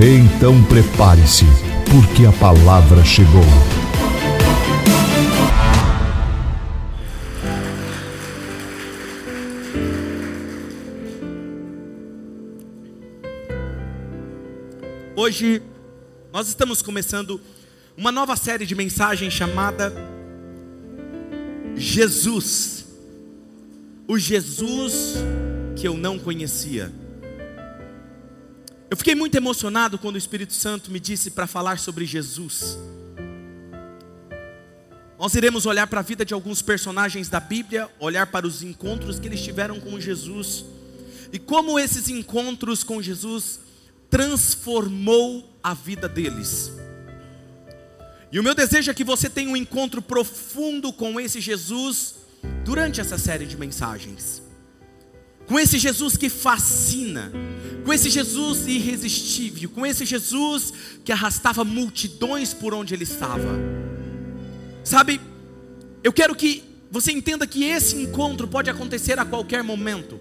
Então prepare-se, porque a palavra chegou. Hoje nós estamos começando uma nova série de mensagens chamada Jesus. O Jesus que eu não conhecia. Eu fiquei muito emocionado quando o Espírito Santo me disse para falar sobre Jesus. Nós iremos olhar para a vida de alguns personagens da Bíblia, olhar para os encontros que eles tiveram com Jesus e como esses encontros com Jesus transformou a vida deles. E o meu desejo é que você tenha um encontro profundo com esse Jesus durante essa série de mensagens com esse Jesus que fascina, com esse Jesus irresistível, com esse Jesus que arrastava multidões por onde ele estava. Sabe, eu quero que você entenda que esse encontro pode acontecer a qualquer momento.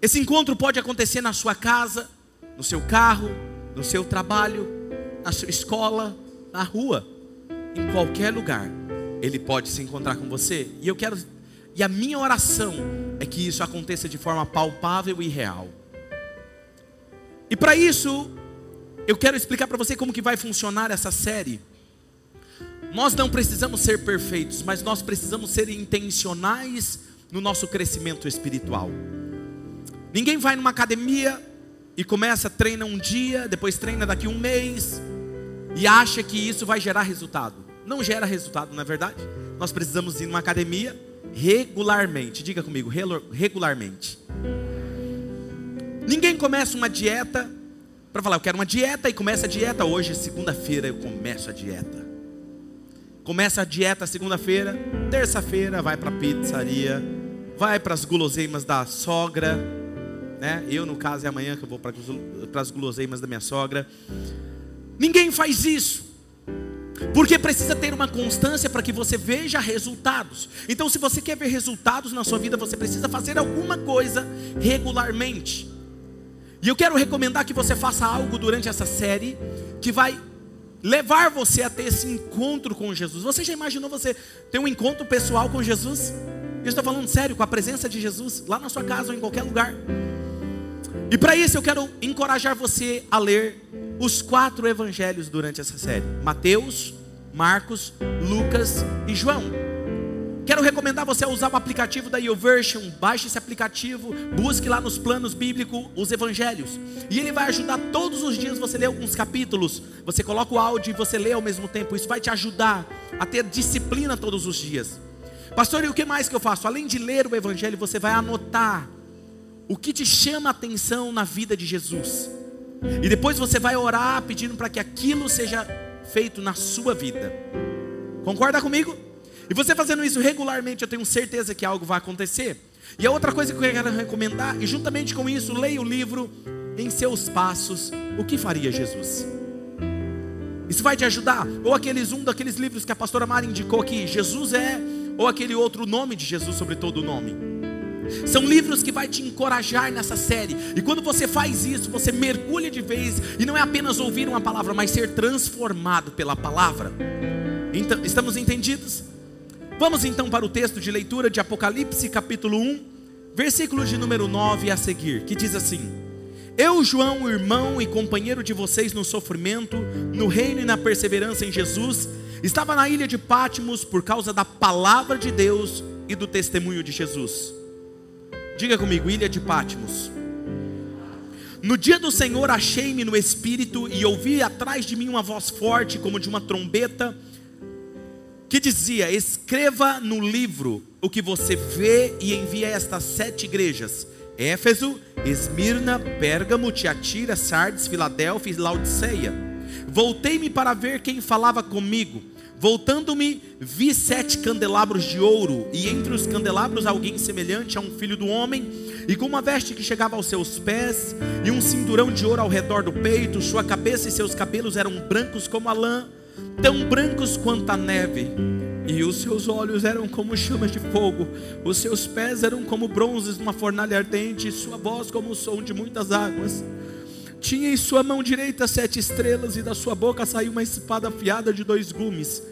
Esse encontro pode acontecer na sua casa, no seu carro, no seu trabalho, na sua escola, na rua, em qualquer lugar. Ele pode se encontrar com você. E eu quero e a minha oração é que isso aconteça de forma palpável e real. E para isso, eu quero explicar para você como que vai funcionar essa série. Nós não precisamos ser perfeitos, mas nós precisamos ser intencionais no nosso crescimento espiritual. Ninguém vai numa academia e começa, treina um dia, depois treina daqui um mês e acha que isso vai gerar resultado. Não gera resultado, não é verdade? Nós precisamos ir numa academia, regularmente. Diga comigo, regularmente. Ninguém começa uma dieta para falar, eu quero uma dieta e começa a dieta hoje, segunda-feira eu começo a dieta. Começa a dieta segunda-feira, terça-feira vai para a pizzaria, vai para as guloseimas da sogra, né? Eu no caso é amanhã que eu vou para as guloseimas da minha sogra. Ninguém faz isso. Porque precisa ter uma constância para que você veja resultados. Então, se você quer ver resultados na sua vida, você precisa fazer alguma coisa regularmente. E eu quero recomendar que você faça algo durante essa série que vai levar você a ter esse encontro com Jesus. Você já imaginou você ter um encontro pessoal com Jesus? Eu estou falando sério, com a presença de Jesus lá na sua casa ou em qualquer lugar. E para isso eu quero encorajar você a ler os quatro evangelhos durante essa série: Mateus, Marcos, Lucas e João. Quero recomendar você a usar o aplicativo da YouVersion. Baixe esse aplicativo, busque lá nos planos bíblicos os evangelhos. E ele vai ajudar todos os dias você ler alguns capítulos. Você coloca o áudio e você lê ao mesmo tempo. Isso vai te ajudar a ter disciplina todos os dias. Pastor, e o que mais que eu faço? Além de ler o evangelho, você vai anotar o que te chama a atenção na vida de Jesus. E depois você vai orar pedindo para que aquilo seja feito na sua vida. Concorda comigo? E você fazendo isso regularmente, eu tenho certeza que algo vai acontecer. E a outra coisa que eu quero recomendar, e juntamente com isso, leia o livro Em Seus Passos, O que Faria Jesus. Isso vai te ajudar. Ou aqueles um daqueles livros que a pastora Mara indicou aqui, Jesus é, ou aquele outro nome de Jesus sobre todo o nome. São livros que vai te encorajar nessa série. E quando você faz isso, você mergulha de vez e não é apenas ouvir uma palavra, mas ser transformado pela palavra. Então, estamos entendidos? Vamos então para o texto de leitura de Apocalipse, capítulo 1, versículo de número 9 a seguir, que diz assim: Eu, João, irmão e companheiro de vocês no sofrimento, no reino e na perseverança em Jesus, estava na ilha de Pátimos por causa da palavra de Deus e do testemunho de Jesus. Diga comigo, ilha de Patmos. No dia do Senhor achei-me no espírito e ouvi atrás de mim uma voz forte, como de uma trombeta, que dizia: Escreva no livro o que você vê e envia a estas sete igrejas: Éfeso, Esmirna, Pérgamo, Tiatira, Sardes, Filadélfia e Laodiceia. Voltei-me para ver quem falava comigo. Voltando-me, vi sete candelabros de ouro, e entre os candelabros alguém semelhante a um filho do homem, e com uma veste que chegava aos seus pés, e um cinturão de ouro ao redor do peito, sua cabeça e seus cabelos eram brancos como a lã, tão brancos quanto a neve, e os seus olhos eram como chamas de fogo, os seus pés eram como bronzes numa fornalha ardente, e sua voz como o som de muitas águas. Tinha em sua mão direita sete estrelas, e da sua boca saiu uma espada afiada de dois gumes.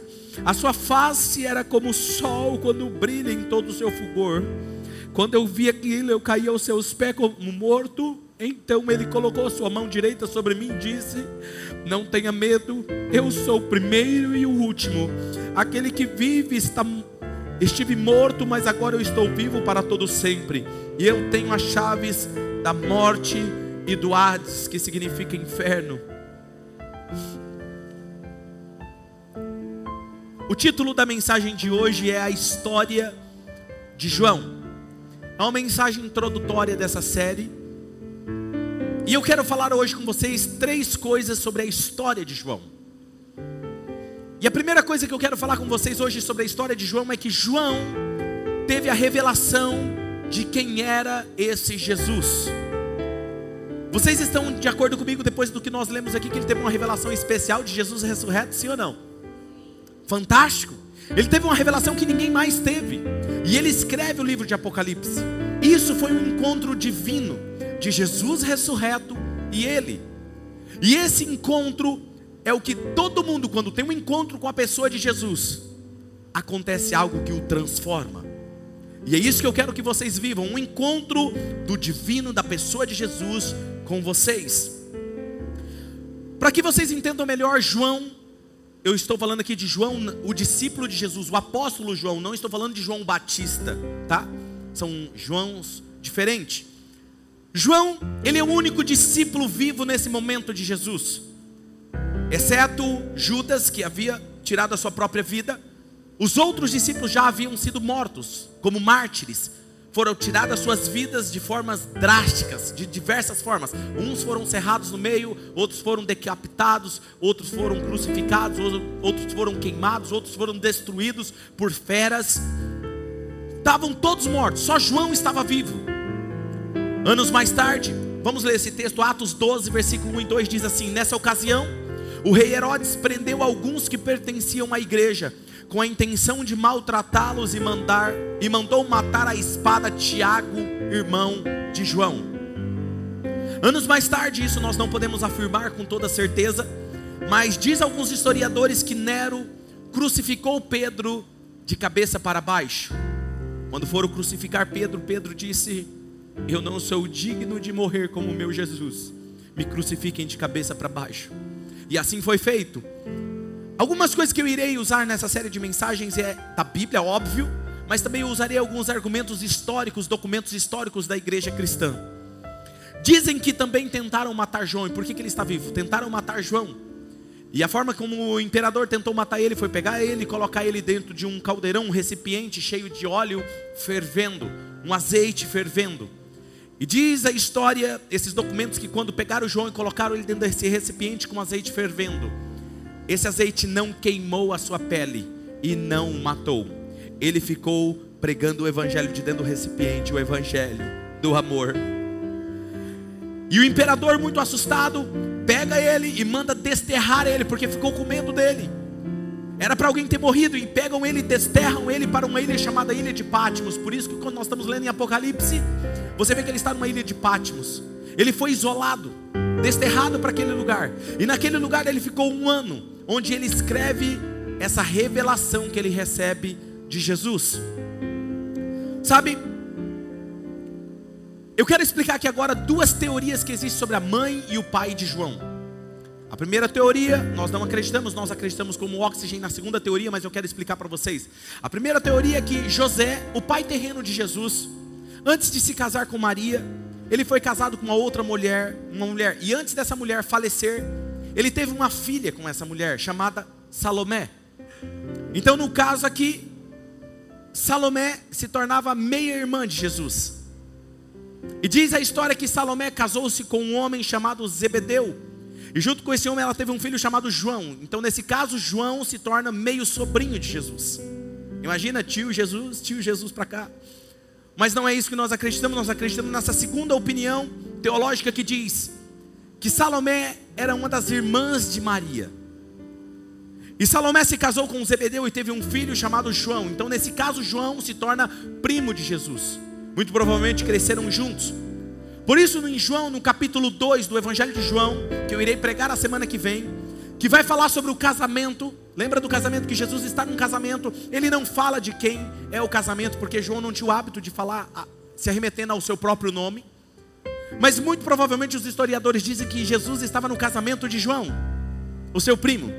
A sua face era como o sol quando brilha em todo o seu fulgor. Quando eu vi aquilo, eu caí aos seus pés como morto. Então ele colocou sua mão direita sobre mim e disse: Não tenha medo, eu sou o primeiro e o último. Aquele que vive está Estive morto, mas agora eu estou vivo para todo sempre. E eu tenho as chaves da morte do Hades, que significa inferno. O título da mensagem de hoje é a história de João. É uma mensagem introdutória dessa série. E eu quero falar hoje com vocês três coisas sobre a história de João. E a primeira coisa que eu quero falar com vocês hoje sobre a história de João é que João teve a revelação de quem era esse Jesus. Vocês estão de acordo comigo depois do que nós lemos aqui que ele teve uma revelação especial de Jesus ressurreto, sim ou não? Fantástico. Ele teve uma revelação que ninguém mais teve. E ele escreve o livro de Apocalipse. Isso foi um encontro divino de Jesus ressurreto e ele. E esse encontro é o que todo mundo, quando tem um encontro com a pessoa de Jesus, acontece algo que o transforma. E é isso que eu quero que vocês vivam: um encontro do divino, da pessoa de Jesus com vocês. Para que vocês entendam melhor, João, eu estou falando aqui de João, o discípulo de Jesus, o apóstolo João, não estou falando de João Batista, tá? São Joãos diferentes. João, ele é o único discípulo vivo nesse momento de Jesus, exceto Judas, que havia tirado a sua própria vida. Os outros discípulos já haviam sido mortos, como mártires, foram tiradas suas vidas de formas drásticas, de diversas formas. Uns foram cerrados no meio, outros foram decapitados, outros foram crucificados, outros foram queimados, outros foram destruídos por feras. Estavam todos mortos, só João estava vivo. Anos mais tarde, vamos ler esse texto, Atos 12, versículo 1 e 2 diz assim: Nessa ocasião, o rei Herodes prendeu alguns que pertenciam à igreja com a intenção de maltratá-los e mandar e mandou matar a espada Tiago, irmão de João. Anos mais tarde, isso nós não podemos afirmar com toda certeza, mas diz alguns historiadores que Nero crucificou Pedro de cabeça para baixo. Quando foram crucificar Pedro, Pedro disse: Eu não sou digno de morrer como meu Jesus. Me crucifiquem de cabeça para baixo. E assim foi feito. Algumas coisas que eu irei usar nessa série de mensagens é da Bíblia, óbvio, mas também eu usarei alguns argumentos históricos, documentos históricos da igreja cristã. Dizem que também tentaram matar João. E por que, que ele está vivo? Tentaram matar João. E a forma como o imperador tentou matar ele foi pegar ele e colocar ele dentro de um caldeirão, um recipiente cheio de óleo fervendo, um azeite fervendo. E diz a história, esses documentos, que quando pegaram João e colocaram ele dentro desse recipiente com azeite fervendo, esse azeite não queimou a sua pele e não o matou. Ele ficou pregando o evangelho de dentro do recipiente, o evangelho do amor. E o imperador, muito assustado, pega ele e manda desterrar ele, porque ficou com medo dele. Era para alguém ter morrido, e pegam ele e desterram ele para uma ilha chamada Ilha de Pátimos. Por isso que quando nós estamos lendo em Apocalipse, você vê que ele está numa ilha de Pátimos. Ele foi isolado, desterrado para aquele lugar. E naquele lugar ele ficou um ano onde ele escreve essa revelação que ele recebe de Jesus. Sabe, eu quero explicar aqui agora duas teorias que existem sobre a mãe e o pai de João. A primeira teoria, nós não acreditamos, nós acreditamos como oxigênio na segunda teoria, mas eu quero explicar para vocês. A primeira teoria é que José, o pai terreno de Jesus, antes de se casar com Maria, ele foi casado com uma outra mulher, uma mulher, e antes dessa mulher falecer, ele teve uma filha com essa mulher chamada Salomé. Então, no caso aqui, Salomé se tornava meia irmã de Jesus. E diz a história que Salomé casou-se com um homem chamado Zebedeu. E junto com esse homem ela teve um filho chamado João. Então, nesse caso, João se torna meio sobrinho de Jesus. Imagina tio Jesus, tio Jesus para cá. Mas não é isso que nós acreditamos, nós acreditamos nessa segunda opinião teológica que diz que Salomé era uma das irmãs de Maria. E Salomé se casou com Zebedeu e teve um filho chamado João. Então, nesse caso, João se torna primo de Jesus. Muito provavelmente cresceram juntos. Por isso, em João, no capítulo 2 do Evangelho de João, que eu irei pregar a semana que vem, que vai falar sobre o casamento. Lembra do casamento que Jesus está num casamento? Ele não fala de quem é o casamento, porque João não tinha o hábito de falar se arremetendo ao seu próprio nome. Mas muito provavelmente os historiadores dizem que Jesus estava no casamento de João, o seu primo.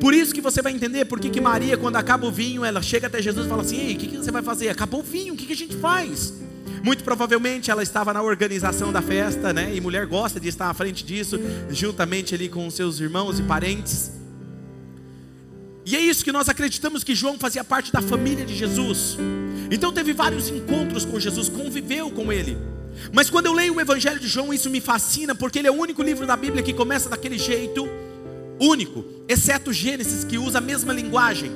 Por isso que você vai entender por que, Maria, quando acaba o vinho, ela chega até Jesus e fala assim: Ei, o que, que você vai fazer? Acabou o vinho, o que, que a gente faz? Muito provavelmente ela estava na organização da festa, né? E mulher gosta de estar à frente disso, juntamente ali com seus irmãos e parentes. E é isso que nós acreditamos que João fazia parte da família de Jesus. Então teve vários encontros com Jesus, conviveu com ele. Mas quando eu leio o Evangelho de João, isso me fascina, porque ele é o único livro da Bíblia que começa daquele jeito único, exceto Gênesis, que usa a mesma linguagem.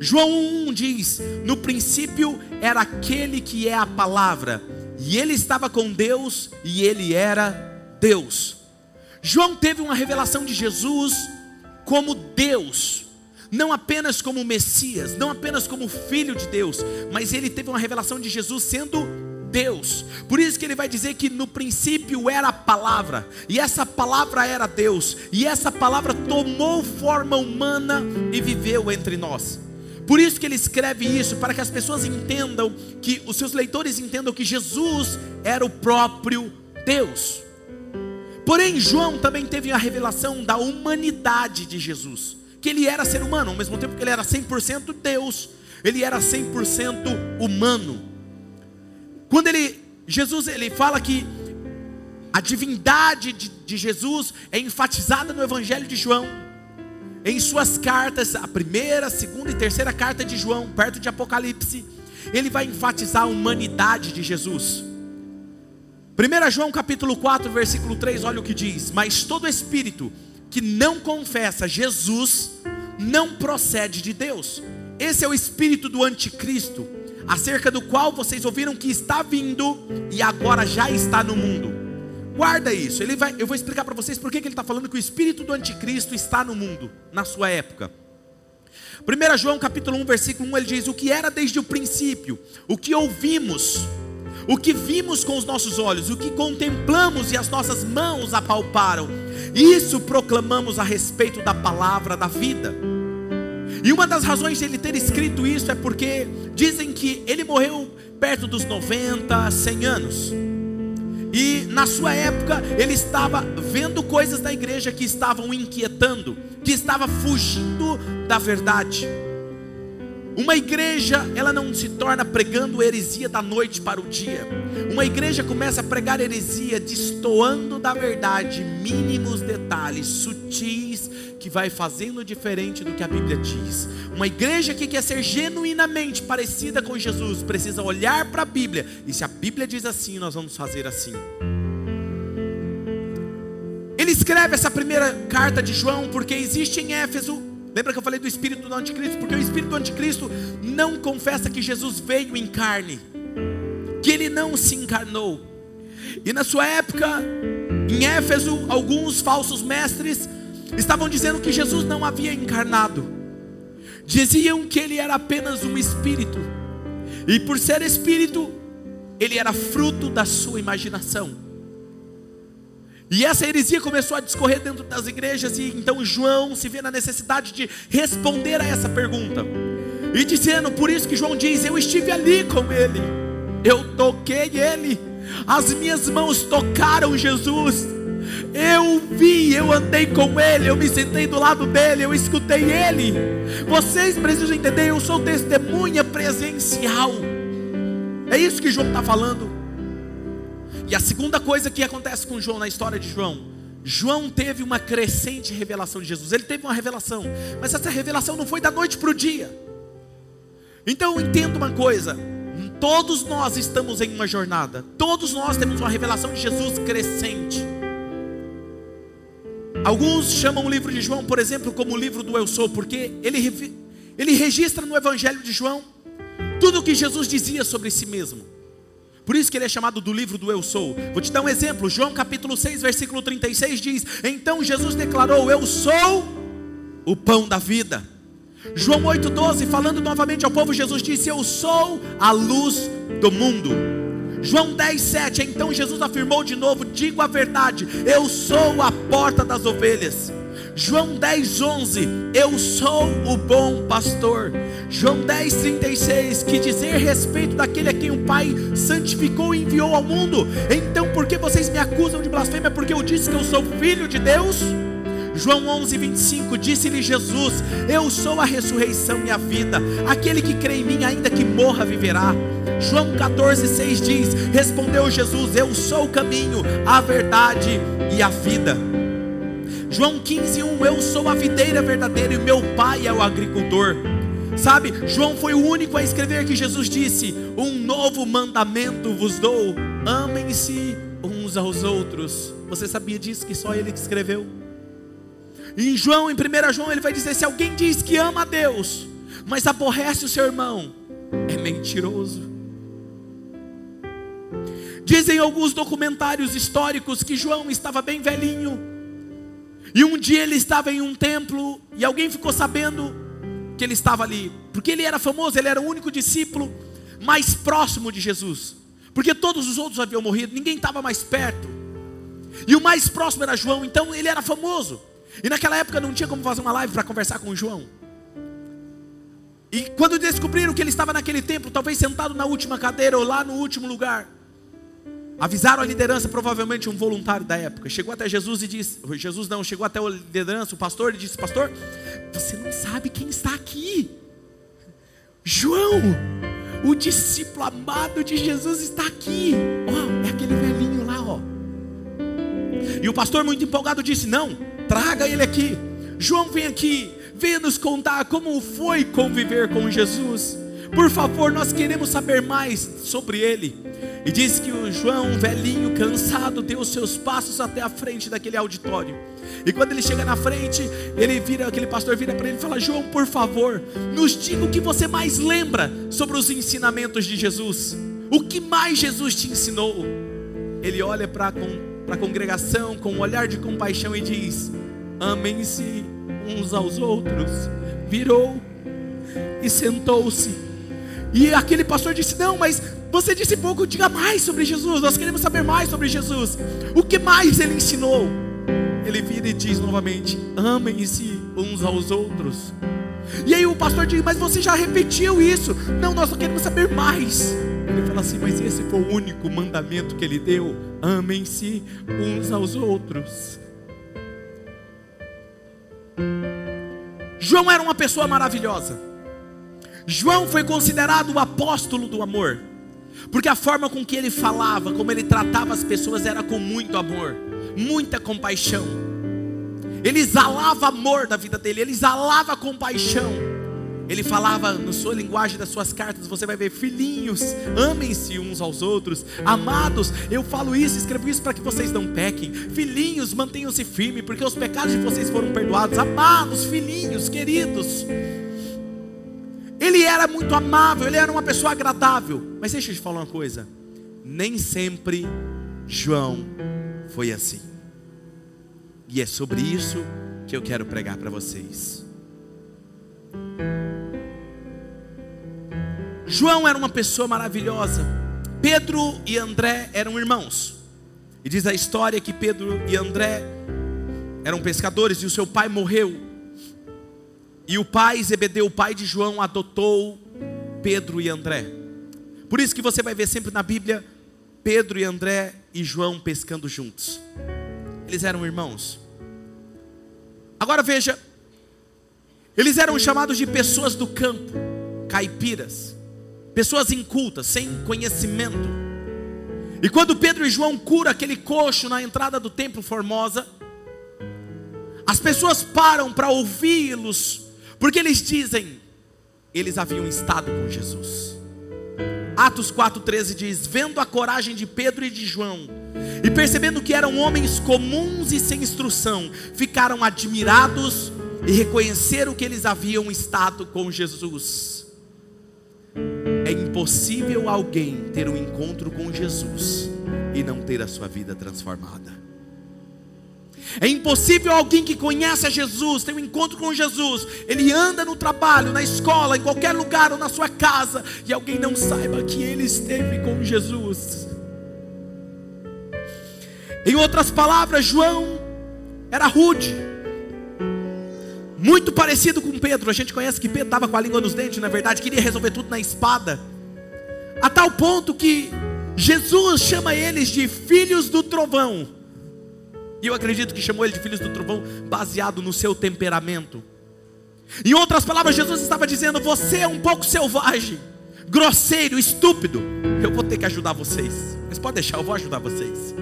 João 1 diz: No princípio era aquele que é a palavra, e ele estava com Deus, e ele era Deus. João teve uma revelação de Jesus como Deus, não apenas como Messias, não apenas como Filho de Deus, mas ele teve uma revelação de Jesus sendo Deus. Por isso que ele vai dizer que no princípio era a palavra, e essa palavra era Deus, e essa palavra tomou forma humana e viveu entre nós. Por isso que ele escreve isso, para que as pessoas entendam, que os seus leitores entendam que Jesus era o próprio Deus. Porém, João também teve a revelação da humanidade de Jesus, que ele era ser humano, ao mesmo tempo que ele era 100% Deus, ele era 100% humano. Quando ele, Jesus, ele fala que a divindade de, de Jesus é enfatizada no Evangelho de João, em suas cartas, a primeira, segunda e terceira carta de João, perto de Apocalipse, ele vai enfatizar a humanidade de Jesus. 1 João capítulo 4, versículo 3, olha o que diz: Mas todo espírito que não confessa Jesus não procede de Deus. Esse é o espírito do anticristo, acerca do qual vocês ouviram que está vindo e agora já está no mundo. Guarda isso. Ele vai, eu vou explicar para vocês por que ele está falando que o espírito do anticristo está no mundo, na sua época. 1 João capítulo 1, versículo 1, ele diz: O que era desde o princípio, o que ouvimos, o que vimos com os nossos olhos, o que contemplamos e as nossas mãos apalparam, isso proclamamos a respeito da palavra da vida. E uma das razões de ele ter escrito isso é porque dizem que ele morreu perto dos 90, 100 anos. E na sua época ele estava vendo coisas da igreja que estavam inquietando, que estava fugindo da verdade. Uma igreja, ela não se torna pregando heresia da noite para o dia. Uma igreja começa a pregar heresia destoando da verdade mínimos detalhes sutis que vai fazendo diferente do que a Bíblia diz. Uma igreja que quer ser genuinamente parecida com Jesus precisa olhar para a Bíblia e se a Bíblia diz assim, nós vamos fazer assim. Ele escreve essa primeira carta de João porque existe em Éfeso Lembra que eu falei do espírito do anticristo? Porque o espírito do anticristo não confessa que Jesus veio em carne, que ele não se encarnou. E na sua época, em Éfeso, alguns falsos mestres estavam dizendo que Jesus não havia encarnado. Diziam que ele era apenas um espírito. E por ser espírito, ele era fruto da sua imaginação. E essa heresia começou a discorrer dentro das igrejas, e então João se vê na necessidade de responder a essa pergunta. E dizendo, por isso que João diz: Eu estive ali com ele, eu toquei ele, as minhas mãos tocaram Jesus, eu vi, eu andei com ele, eu me sentei do lado dele, eu escutei ele. Vocês precisam entender, eu sou testemunha presencial. É isso que João está falando. E a segunda coisa que acontece com João na história de João, João teve uma crescente revelação de Jesus. Ele teve uma revelação, mas essa revelação não foi da noite para o dia. Então entenda uma coisa: Todos nós estamos em uma jornada. Todos nós temos uma revelação de Jesus crescente. Alguns chamam o livro de João, por exemplo, como o livro do Eu Sou, porque ele, ele registra no Evangelho de João tudo o que Jesus dizia sobre si mesmo. Por isso que ele é chamado do livro do Eu Sou. Vou te dar um exemplo. João capítulo 6, versículo 36 diz: Então Jesus declarou: Eu sou o pão da vida. João 8,12, falando novamente ao povo, Jesus disse: Eu sou a luz do mundo. João 10, 7, então Jesus afirmou de novo: Digo a verdade, eu sou a porta das ovelhas. João 10, 11: Eu sou o bom pastor. João 10, 36: Que dizer respeito daquele a quem o Pai santificou e enviou ao mundo. Então, por que vocês me acusam de blasfêmia? Porque eu disse que eu sou filho de Deus? João 11, 25: Disse-lhe Jesus: Eu sou a ressurreição e a vida. Aquele que crê em mim, ainda que morra, viverá. João 14, 6 diz: Respondeu Jesus: Eu sou o caminho, a verdade e a vida. João 15, 1: Eu sou a videira verdadeira e meu pai é o agricultor. Sabe, João foi o único a escrever que Jesus disse: Um novo mandamento vos dou, amem-se uns aos outros. Você sabia disso que só ele que escreveu? Em João, em 1 João, ele vai dizer: Se alguém diz que ama a Deus, mas aborrece o seu irmão, é mentiroso. Dizem alguns documentários históricos que João estava bem velhinho e um dia ele estava em um templo e alguém ficou sabendo que ele estava ali, porque ele era famoso, ele era o único discípulo mais próximo de Jesus, porque todos os outros haviam morrido, ninguém estava mais perto, e o mais próximo era João, então ele era famoso, e naquela época não tinha como fazer uma live para conversar com João. E quando descobriram que ele estava naquele templo, talvez sentado na última cadeira ou lá no último lugar, Avisaram a liderança, provavelmente um voluntário da época. Chegou até Jesus e disse: Jesus não, chegou até a liderança, o pastor, e disse: Pastor, você não sabe quem está aqui. João, o discípulo amado de Jesus está aqui. Ó, oh, é aquele velhinho lá, ó. E o pastor, muito empolgado, disse: Não, traga ele aqui. João, vem aqui, venha nos contar como foi conviver com Jesus. Por favor, nós queremos saber mais sobre ele. E diz que o João, velhinho, cansado, deu os seus passos até a frente daquele auditório. E quando ele chega na frente, ele vira, aquele pastor vira para ele e fala: João, por favor, nos diga o que você mais lembra sobre os ensinamentos de Jesus. O que mais Jesus te ensinou? Ele olha para a congregação com um olhar de compaixão e diz: Amem-se uns aos outros. Virou e sentou-se. E aquele pastor disse: Não, mas você disse pouco, diga mais sobre Jesus. Nós queremos saber mais sobre Jesus. O que mais ele ensinou? Ele vira e diz novamente: amem-se uns aos outros. E aí o pastor diz: Mas você já repetiu isso? Não, nós só queremos saber mais. Ele fala assim: Mas esse foi o único mandamento que ele deu: amem-se uns aos outros. João era uma pessoa maravilhosa. João foi considerado o apóstolo do amor. Porque a forma com que ele falava, como ele tratava as pessoas era com muito amor, muita compaixão. Ele exalava amor da vida dele, ele exalava compaixão. Ele falava na sua linguagem das suas cartas, você vai ver, filhinhos, amem-se uns aos outros, amados, eu falo isso, escrevo isso para que vocês não pequem, filhinhos, mantenham-se firmes, porque os pecados de vocês foram perdoados, amados, filhinhos, queridos. Ele era muito amável, ele era uma pessoa agradável. Mas deixa eu te falar uma coisa: nem sempre João foi assim. E é sobre isso que eu quero pregar para vocês. João era uma pessoa maravilhosa. Pedro e André eram irmãos. E diz a história que Pedro e André eram pescadores e o seu pai morreu e o pai, Zebedeu, o pai de João, adotou Pedro e André. Por isso que você vai ver sempre na Bíblia Pedro e André e João pescando juntos. Eles eram irmãos. Agora veja, eles eram chamados de pessoas do campo, caipiras, pessoas incultas, sem conhecimento. E quando Pedro e João curam aquele coxo na entrada do templo Formosa, as pessoas param para ouvi-los porque eles dizem, eles haviam estado com Jesus. Atos 4,13 diz: Vendo a coragem de Pedro e de João, e percebendo que eram homens comuns e sem instrução, ficaram admirados e reconheceram que eles haviam estado com Jesus. É impossível alguém ter um encontro com Jesus e não ter a sua vida transformada. É impossível alguém que conhece a Jesus, tem um encontro com Jesus, ele anda no trabalho, na escola, em qualquer lugar ou na sua casa, e alguém não saiba que ele esteve com Jesus. Em outras palavras, João era rude, muito parecido com Pedro. A gente conhece que Pedro estava com a língua nos dentes, na verdade, queria resolver tudo na espada, a tal ponto que Jesus chama eles de filhos do trovão. E eu acredito que chamou ele de filhos do trovão baseado no seu temperamento. Em outras palavras, Jesus estava dizendo: Você é um pouco selvagem, grosseiro, estúpido. Eu vou ter que ajudar vocês. Mas pode deixar, eu vou ajudar vocês.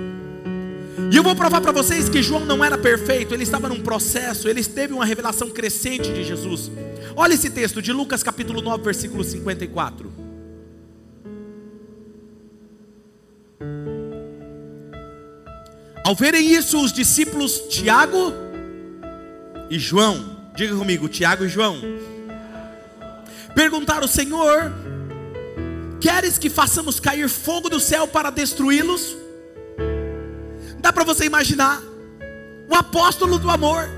E eu vou provar para vocês que João não era perfeito, ele estava num processo, ele teve uma revelação crescente de Jesus. Olha esse texto de Lucas capítulo 9, versículo 54. Ao verem isso, os discípulos Tiago e João, diga comigo, Tiago e João, perguntaram: Senhor, queres que façamos cair fogo do céu para destruí-los? Dá para você imaginar o apóstolo do amor.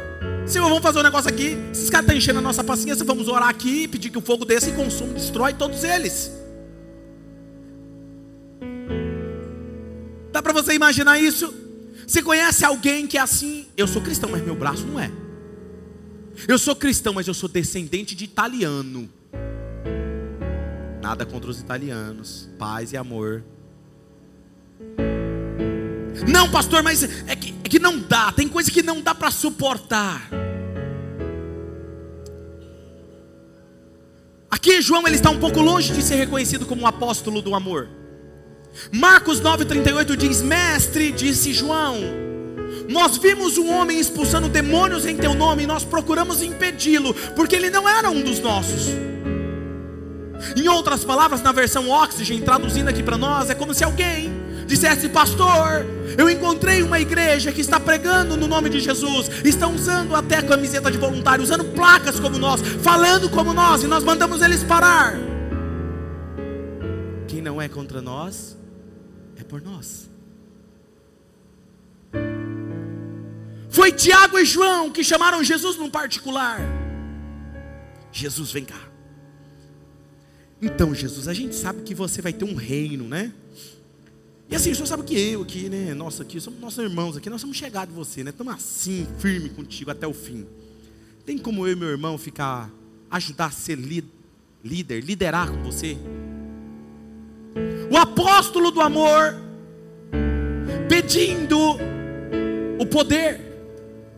Senhor, vamos fazer um negócio aqui. Esses caras estão enchendo a nossa paciência. Vamos orar aqui, pedir que o fogo desça e consuma, destrói todos eles. Dá para você imaginar isso? Você conhece alguém que é assim? Eu sou cristão, mas meu braço não é. Eu sou cristão, mas eu sou descendente de italiano. Nada contra os italianos. Paz e amor. Não, pastor, mas é que, é que não dá. Tem coisa que não dá para suportar. Aqui João ele está um pouco longe de ser reconhecido como um apóstolo do amor. Marcos 9,38 diz: Mestre, disse João, nós vimos um homem expulsando demônios em teu nome e nós procuramos impedi-lo, porque ele não era um dos nossos. Em outras palavras, na versão Oxygen, traduzindo aqui para nós, é como se alguém dissesse: Pastor, eu encontrei uma igreja que está pregando no nome de Jesus, estão usando até camiseta de voluntário, usando placas como nós, falando como nós, e nós mandamos eles parar. Quem não é contra nós, é por nós. Foi Tiago e João que chamaram Jesus num particular. Jesus, vem cá. Então, Jesus, a gente sabe que você vai ter um reino, né? E assim, o senhor sabe que eu aqui, né? Nossa, aqui, somos nossos irmãos aqui, nós somos chegados em você, né? Estamos assim, firme contigo até o fim. Tem como eu e meu irmão ficar, ajudar a ser líder, liderar com você? o apóstolo do amor, pedindo o poder.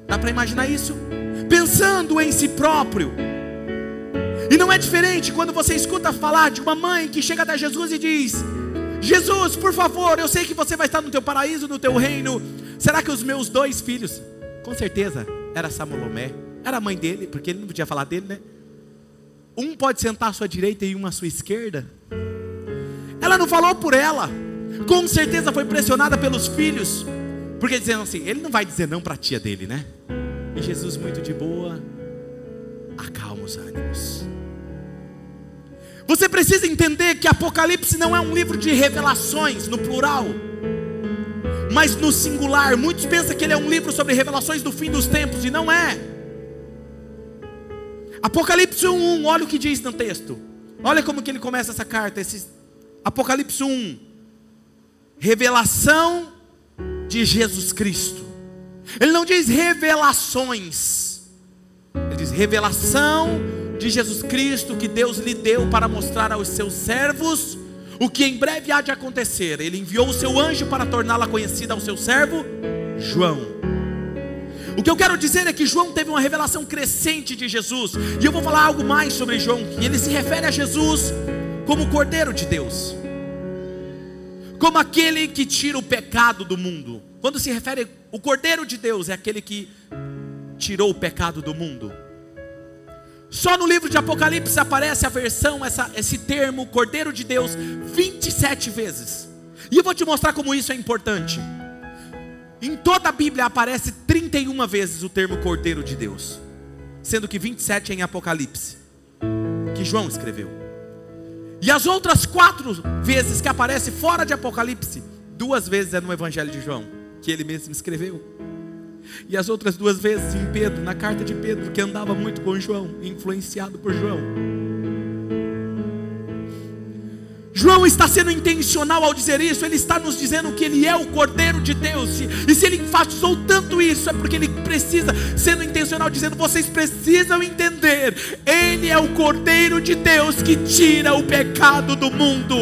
Dá para imaginar isso? Pensando em si próprio. E não é diferente quando você escuta falar de uma mãe que chega até Jesus e diz: Jesus, por favor, eu sei que você vai estar no teu paraíso, no teu reino. Será que os meus dois filhos, com certeza, era Samolomé, era a mãe dele, porque ele não podia falar dele, né? Um pode sentar à sua direita e um à sua esquerda. Ela não falou por ela. Com certeza foi pressionada pelos filhos. Porque dizendo assim, ele não vai dizer não para a tia dele, né? E Jesus, muito de boa, acalma os ânimos. Você precisa entender que Apocalipse não é um livro de revelações, no plural, mas no singular. Muitos pensam que ele é um livro sobre revelações do fim dos tempos, e não é. Apocalipse 1, olha o que diz no texto. Olha como que ele começa essa carta, esses Apocalipse 1, revelação de Jesus Cristo. Ele não diz revelações, ele diz revelação de Jesus Cristo que Deus lhe deu para mostrar aos seus servos o que em breve há de acontecer. Ele enviou o seu anjo para torná-la conhecida ao seu servo João. O que eu quero dizer é que João teve uma revelação crescente de Jesus, e eu vou falar algo mais sobre João, ele se refere a Jesus como o Cordeiro de Deus, como aquele que tira o pecado do mundo. Quando se refere o Cordeiro de Deus, é aquele que tirou o pecado do mundo. Só no livro de Apocalipse aparece a versão, essa, esse termo, Cordeiro de Deus, 27 vezes. E eu vou te mostrar como isso é importante. Em toda a Bíblia aparece 31 vezes o termo Cordeiro de Deus, sendo que 27 é em Apocalipse, que João escreveu. E as outras quatro vezes que aparece fora de Apocalipse, duas vezes é no Evangelho de João, que ele mesmo escreveu. E as outras duas vezes em Pedro, na carta de Pedro, que andava muito com João, influenciado por João. João está sendo intencional ao dizer isso, ele está nos dizendo que ele é o Cordeiro de Deus, e se ele enfatizou tanto isso, é porque ele precisa, sendo intencional, dizendo: vocês precisam entender, ele é o Cordeiro de Deus que tira o pecado do mundo.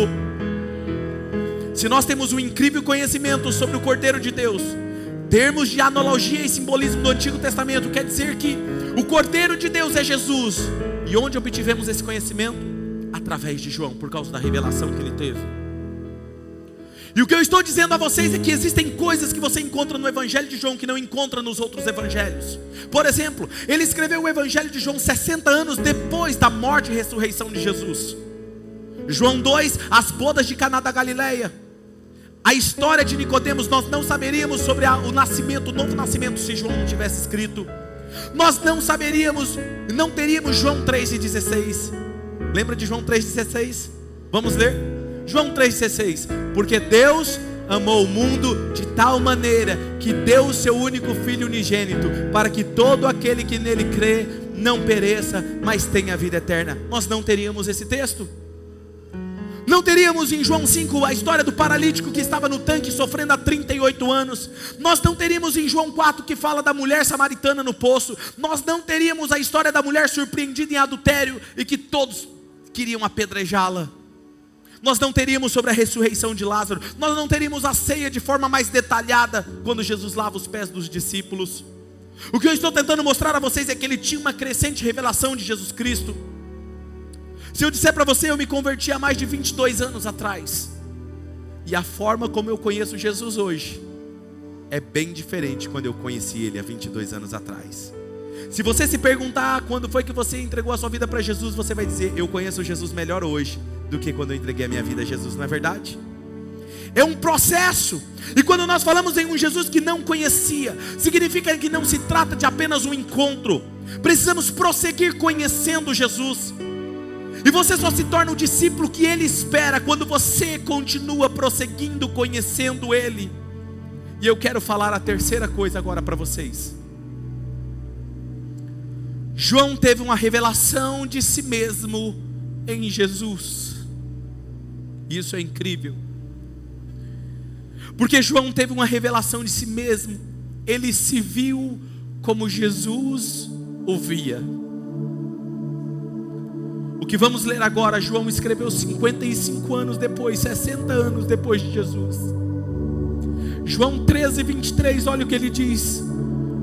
Se nós temos um incrível conhecimento sobre o Cordeiro de Deus, termos de analogia e simbolismo do Antigo Testamento, quer dizer que o Cordeiro de Deus é Jesus. E onde obtivemos esse conhecimento? Através de João, por causa da revelação que ele teve. E o que eu estou dizendo a vocês é que existem coisas que você encontra no Evangelho de João que não encontra nos outros evangelhos. Por exemplo, ele escreveu o Evangelho de João 60 anos depois da morte e ressurreição de Jesus. João 2, as bodas de Caná da Galileia. A história de Nicodemos, nós não saberíamos sobre a, o nascimento, o novo nascimento, se João não tivesse escrito. Nós não saberíamos, não teríamos João 3,16. Lembra de João 3,16? Vamos ler? João 3,16. Porque Deus amou o mundo de tal maneira que deu o seu único filho unigênito, para que todo aquele que nele crê não pereça, mas tenha vida eterna. Nós não teríamos esse texto. Não teríamos em João 5 a história do paralítico que estava no tanque sofrendo há 38 anos. Nós não teríamos em João 4 que fala da mulher samaritana no poço. Nós não teríamos a história da mulher surpreendida em adultério e que todos queriam apedrejá-la. Nós não teríamos sobre a ressurreição de Lázaro. Nós não teríamos a ceia de forma mais detalhada quando Jesus lava os pés dos discípulos. O que eu estou tentando mostrar a vocês é que ele tinha uma crescente revelação de Jesus Cristo. Se eu disser para você, eu me converti há mais de 22 anos atrás, e a forma como eu conheço Jesus hoje é bem diferente quando eu conheci Ele há 22 anos atrás. Se você se perguntar quando foi que você entregou a sua vida para Jesus, você vai dizer: Eu conheço Jesus melhor hoje do que quando eu entreguei a minha vida a Jesus, não é verdade? É um processo, e quando nós falamos em um Jesus que não conhecia, significa que não se trata de apenas um encontro, precisamos prosseguir conhecendo Jesus. E você só se torna o discípulo que ele espera quando você continua prosseguindo conhecendo ele. E eu quero falar a terceira coisa agora para vocês. João teve uma revelação de si mesmo em Jesus. Isso é incrível. Porque João teve uma revelação de si mesmo. Ele se viu como Jesus o via. O que vamos ler agora, João escreveu 55 anos depois, 60 anos depois de Jesus. João 13, 23, olha o que ele diz.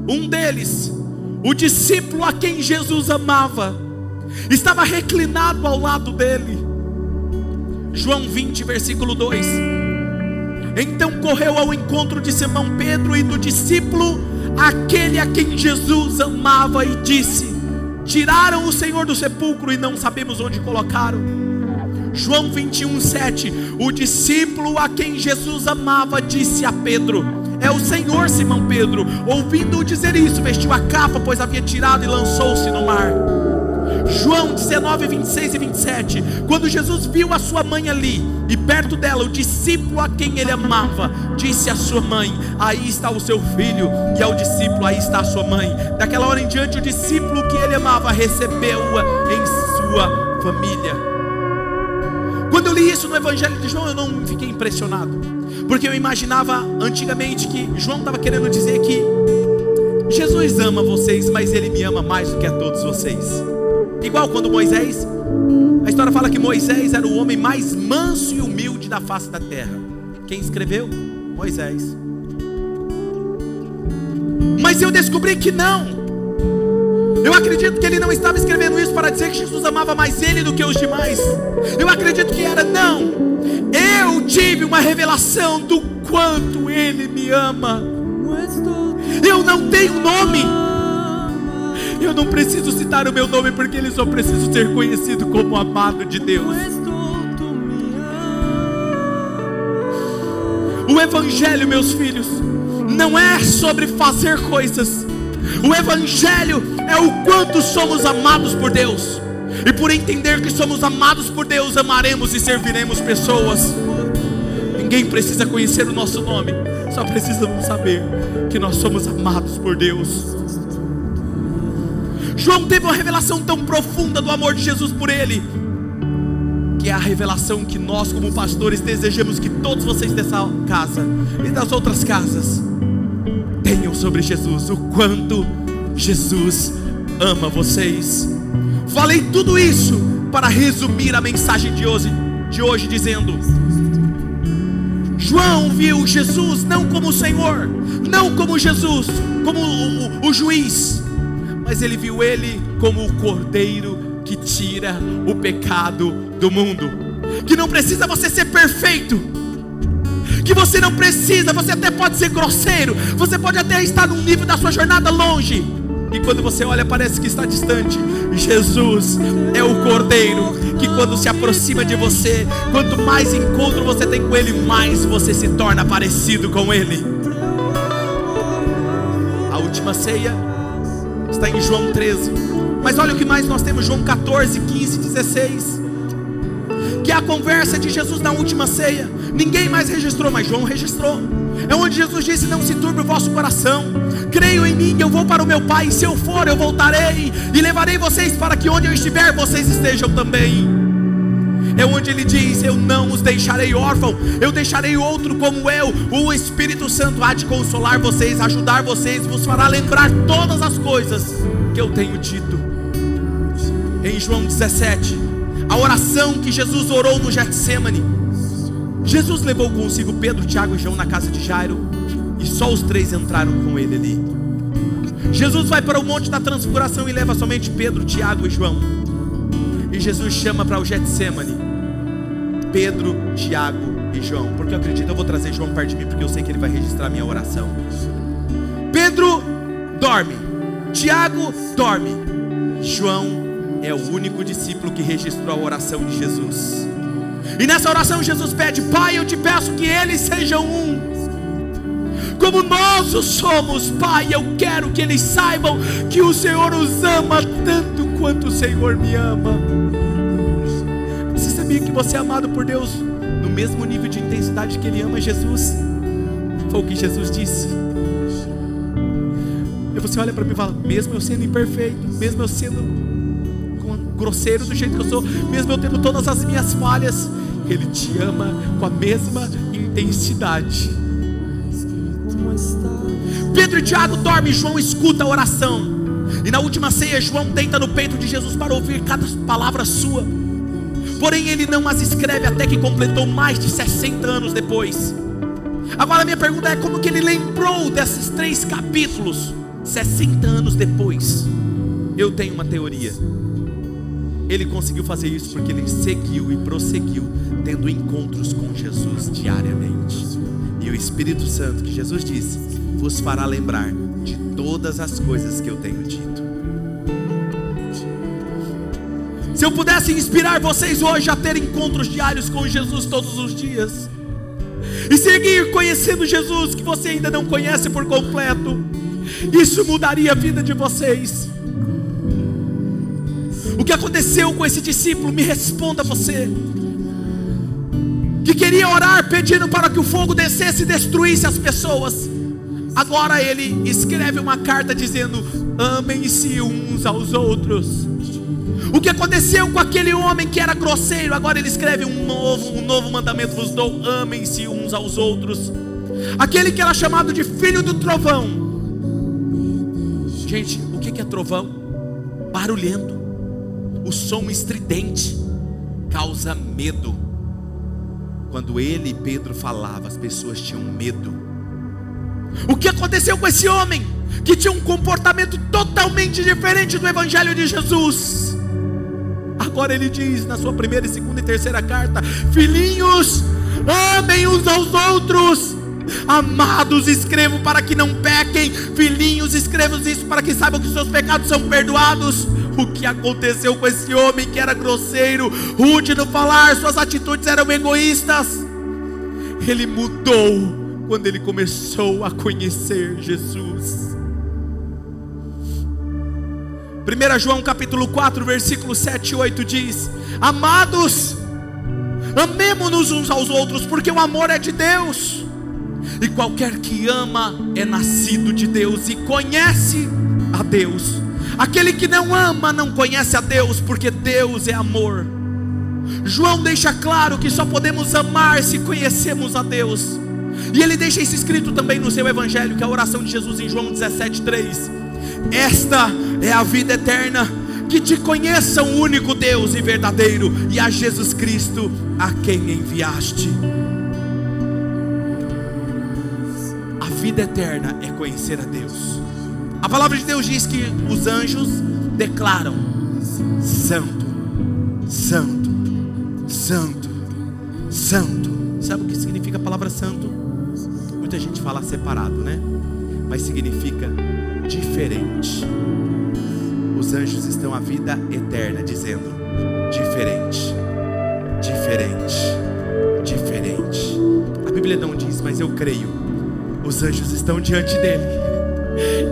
Um deles, o discípulo a quem Jesus amava, estava reclinado ao lado dele. João 20, versículo 2. Então correu ao encontro de Simão Pedro e do discípulo, aquele a quem Jesus amava, e disse: Tiraram o Senhor do sepulcro e não sabemos onde colocaram. João 21, 7. O discípulo a quem Jesus amava disse a Pedro: É o Senhor, Simão Pedro. Ouvindo-o dizer isso, vestiu a capa, pois havia tirado e lançou-se no mar. João 19, 26 e 27. Quando Jesus viu a sua mãe ali, e perto dela o discípulo a quem ele amava, disse à sua mãe: Aí está o seu filho, e ao discípulo: Aí está a sua mãe. Daquela hora em diante, o discípulo que ele amava recebeu-a em sua família. Quando eu li isso no Evangelho de João, eu não fiquei impressionado, porque eu imaginava antigamente que João estava querendo dizer que Jesus ama vocês, mas ele me ama mais do que a todos vocês. Igual quando Moisés, a história fala que Moisés era o homem mais manso e humilde da face da terra. Quem escreveu? Moisés. Mas eu descobri que não. Eu acredito que ele não estava escrevendo isso para dizer que Jesus amava mais ele do que os demais. Eu acredito que era não. Eu tive uma revelação do quanto ele me ama. Eu não tenho nome. Eu não preciso citar o meu nome porque ele só precisa ser conhecido como amado de Deus. O Evangelho, meus filhos, não é sobre fazer coisas. O Evangelho é o quanto somos amados por Deus. E por entender que somos amados por Deus, amaremos e serviremos pessoas. Ninguém precisa conhecer o nosso nome, só precisamos saber que nós somos amados por Deus. João teve uma revelação tão profunda do amor de Jesus por ele, que é a revelação que nós, como pastores, desejamos que todos vocês dessa casa e das outras casas tenham sobre Jesus, o quanto Jesus ama vocês. Falei tudo isso para resumir a mensagem de hoje, de hoje dizendo: João viu Jesus não como o Senhor, não como Jesus, como o, o, o juiz, mas ele viu ele como o cordeiro que tira o pecado do mundo. Que não precisa você ser perfeito, que você não precisa, você até pode ser grosseiro, você pode até estar num nível da sua jornada longe, e quando você olha parece que está distante. Jesus é o Cordeiro que quando se aproxima de você, quanto mais encontro você tem com Ele, mais você se torna parecido com Ele. A última ceia está em João 13. Mas olha o que mais nós temos, João 14, 15, 16. Que é a conversa de Jesus na última ceia. Ninguém mais registrou, mas João registrou. É onde Jesus disse: Não se turbe o vosso coração. Creio em mim, eu vou para o meu Pai. Se eu for, eu voltarei e levarei vocês para que onde eu estiver, vocês estejam também. É onde ele diz: Eu não os deixarei órfãos, eu deixarei outro como eu. O Espírito Santo há de consolar vocês, ajudar vocês, vos fará lembrar todas as coisas que eu tenho dito. Em João 17, a oração que Jesus orou no Getsemane Jesus levou consigo Pedro, Tiago e João na casa de Jairo, e só os três entraram com ele ali. Jesus vai para o monte da transfiguração e leva somente Pedro, Tiago e João. E Jesus chama para o Getsemane Pedro, Tiago e João, porque eu acredito eu vou trazer João perto de mim, porque eu sei que ele vai registrar minha oração. Pedro dorme, Tiago dorme, João é o único discípulo que registrou a oração de Jesus. E nessa oração Jesus pede: Pai, eu te peço que eles sejam um. Como nós o somos, Pai, eu quero que eles saibam que o Senhor os ama tanto quanto o Senhor me ama. Sabia que você é amado por Deus no mesmo nível de intensidade que Ele ama Jesus? Foi o que Jesus disse. E você olha para mim e fala: mesmo eu sendo imperfeito, mesmo eu sendo grosseiro do jeito que eu sou, mesmo eu tendo todas as minhas falhas, Ele te ama com a mesma intensidade. Pedro e Tiago dormem, João escuta a oração. E na última ceia, João deita no peito de Jesus para ouvir cada palavra sua. Porém, ele não as escreve até que completou mais de 60 anos depois. Agora, minha pergunta é: como que ele lembrou desses três capítulos 60 anos depois? Eu tenho uma teoria. Ele conseguiu fazer isso porque ele seguiu e prosseguiu tendo encontros com Jesus diariamente. E o Espírito Santo, que Jesus disse, vos fará lembrar de todas as coisas que eu tenho dito. Se eu pudesse inspirar vocês hoje a ter encontros diários com Jesus todos os dias, e seguir conhecendo Jesus que você ainda não conhece por completo, isso mudaria a vida de vocês. O que aconteceu com esse discípulo? Me responda você. Que queria orar pedindo para que o fogo descesse e destruísse as pessoas. Agora ele escreve uma carta dizendo: Amem-se uns aos outros. O que aconteceu com aquele homem que era grosseiro? Agora ele escreve um novo, um novo mandamento vos dou: amem-se uns aos outros. Aquele que era chamado de filho do trovão. Gente, o que é trovão? Barulhento. O som estridente causa medo. Quando ele e Pedro falavam, as pessoas tinham medo. O que aconteceu com esse homem que tinha um comportamento totalmente diferente do evangelho de Jesus? Agora ele diz na sua primeira, segunda e terceira carta: Filhinhos, amem uns aos outros, Amados, escrevo para que não pequem. Filhinhos, escrevo isso para que saibam que seus pecados são perdoados. O que aconteceu com esse homem que era grosseiro, rude no falar, suas atitudes eram egoístas. Ele mudou quando ele começou a conhecer Jesus. 1 João capítulo 4, versículo 7 e 8 diz: Amados, amemo-nos uns aos outros, porque o amor é de Deus. E qualquer que ama é nascido de Deus e conhece a Deus. Aquele que não ama não conhece a Deus, porque Deus é amor. João deixa claro que só podemos amar se conhecemos a Deus. E ele deixa isso escrito também no seu evangelho, que é a oração de Jesus em João 17:3. Esta é a vida eterna, que te conheçam o único Deus e verdadeiro e a Jesus Cristo a quem enviaste. A vida eterna é conhecer a Deus. A palavra de Deus diz que os anjos declaram: Santo, Santo, Santo, Santo. Sabe o que significa a palavra santo? Muita gente fala separado, né? Mas significa diferente. Os anjos estão a vida eterna dizendo: diferente, diferente, diferente. A Bíblia não diz, mas eu creio. Os anjos estão diante dele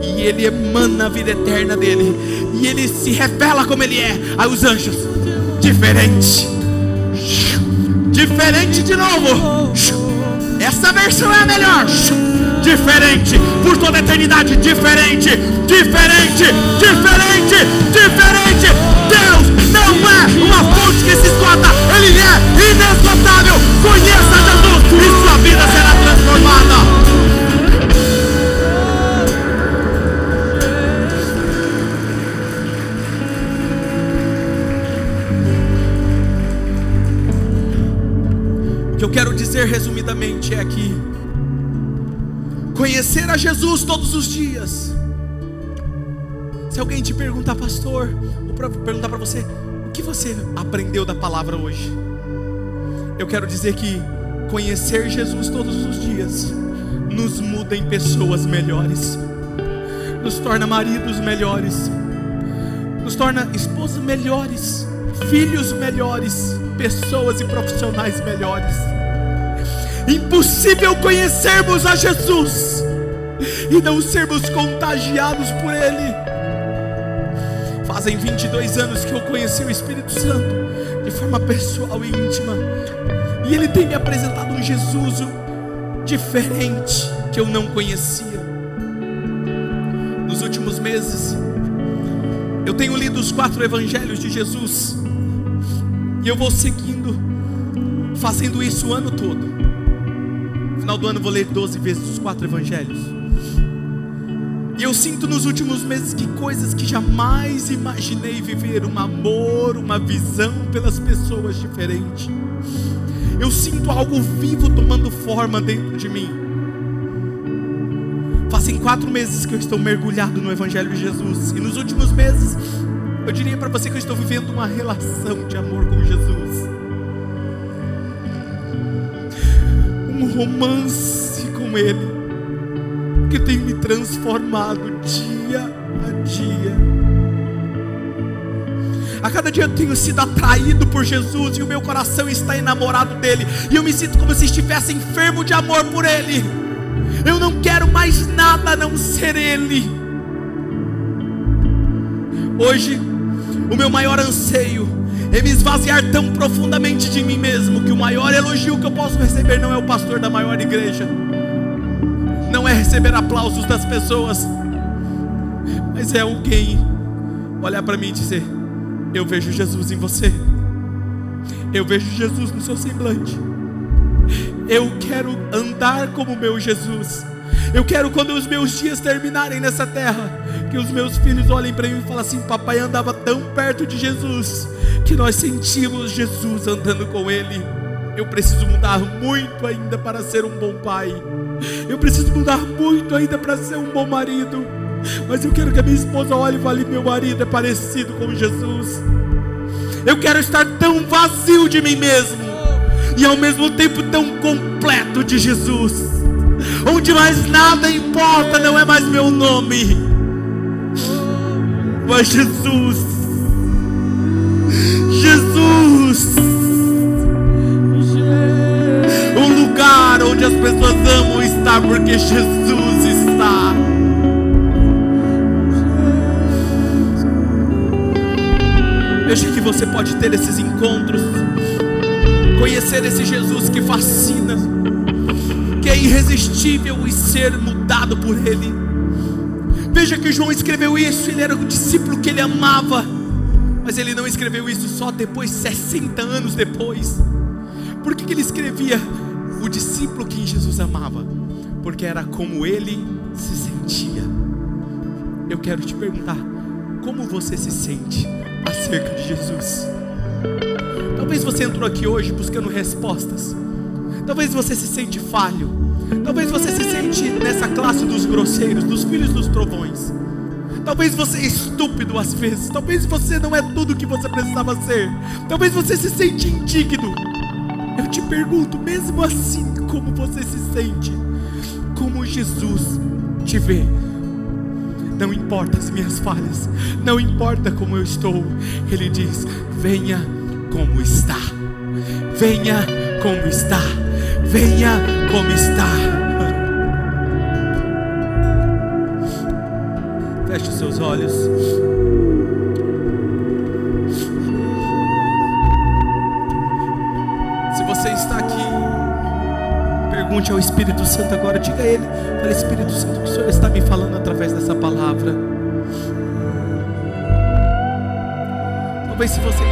e ele emana a vida eterna dele, e ele se revela como ele é. Aí os anjos, diferente, diferente de novo. Essa versão é a melhor. Diferente, por toda a eternidade, diferente, diferente, diferente, diferente. Deus não é uma fonte que se esgota, Ele é inesgotável. Conheça Jesus e sua vida será transformada. que eu quero dizer resumidamente é que conhecer a Jesus todos os dias. Se alguém te perguntar, pastor, ou pra, perguntar para você, o que você aprendeu da palavra hoje? Eu quero dizer que conhecer Jesus todos os dias nos muda em pessoas melhores, nos torna maridos melhores, nos torna esposas melhores, filhos melhores pessoas e profissionais melhores. Impossível conhecermos a Jesus e não sermos contagiados por Ele. Fazem 22 anos que eu conheci o Espírito Santo de forma pessoal e íntima, e Ele tem me apresentado um Jesus diferente que eu não conhecia. Nos últimos meses, eu tenho lido os quatro evangelhos de Jesus e eu vou seguindo, fazendo isso o ano todo. Final do ano vou ler 12 vezes os quatro evangelhos. E eu sinto nos últimos meses que coisas que jamais imaginei viver, um amor, uma visão pelas pessoas diferente. Eu sinto algo vivo tomando forma dentro de mim. Fazem quatro meses que eu estou mergulhado no Evangelho de Jesus. E nos últimos meses eu diria para você que eu estou vivendo uma relação de amor com Jesus. Romance com Ele. Que tem me transformado dia a dia. A cada dia eu tenho sido atraído por Jesus e o meu coração está enamorado dele. E eu me sinto como se estivesse enfermo de amor por ele. Eu não quero mais nada a não ser ele. Hoje o meu maior anseio é me esvaziar tão profundamente de mim mesmo que o maior elogio que eu posso receber não é o pastor da maior igreja, não é receber aplausos das pessoas, mas é alguém olhar para mim e dizer: Eu vejo Jesus em você, eu vejo Jesus no seu semblante, eu quero andar como meu Jesus. Eu quero quando os meus dias terminarem nessa terra, que os meus filhos olhem para mim e falem assim: Papai andava tão perto de Jesus, que nós sentimos Jesus andando com Ele. Eu preciso mudar muito ainda para ser um bom pai. Eu preciso mudar muito ainda para ser um bom marido. Mas eu quero que a minha esposa olhe e fale: Meu marido é parecido com Jesus. Eu quero estar tão vazio de mim mesmo e ao mesmo tempo tão completo de Jesus onde mais nada importa, não é mais meu nome, mas Jesus, Jesus, um lugar onde as pessoas amam estar, porque Jesus está. Veja que você pode ter esses encontros, conhecer esse Jesus que fascina, que é irresistível e ser mudado por Ele. Veja que João escreveu isso, ele era o discípulo que ele amava, mas ele não escreveu isso só depois, 60 anos depois. Por que, que ele escrevia o discípulo que Jesus amava? Porque era como ele se sentia. Eu quero te perguntar, como você se sente? acerca de Jesus. Talvez você entrou aqui hoje buscando respostas. Talvez você se sente falho. Talvez você se sente nessa classe dos grosseiros, dos filhos dos trovões. Talvez você é estúpido às vezes. Talvez você não é tudo o que você precisava ser. Talvez você se sente indigno. Eu te pergunto, mesmo assim, como você se sente? Como Jesus te vê? Não importa as minhas falhas, não importa como eu estou. Ele diz: venha como está, venha como está, venha como está. Feche os seus olhos. Se você está aqui, pergunte ao Espírito Santo agora, diga a Ele: Fala, Espírito Santo, o que o Senhor está me falando através dessa palavra? Talvez se você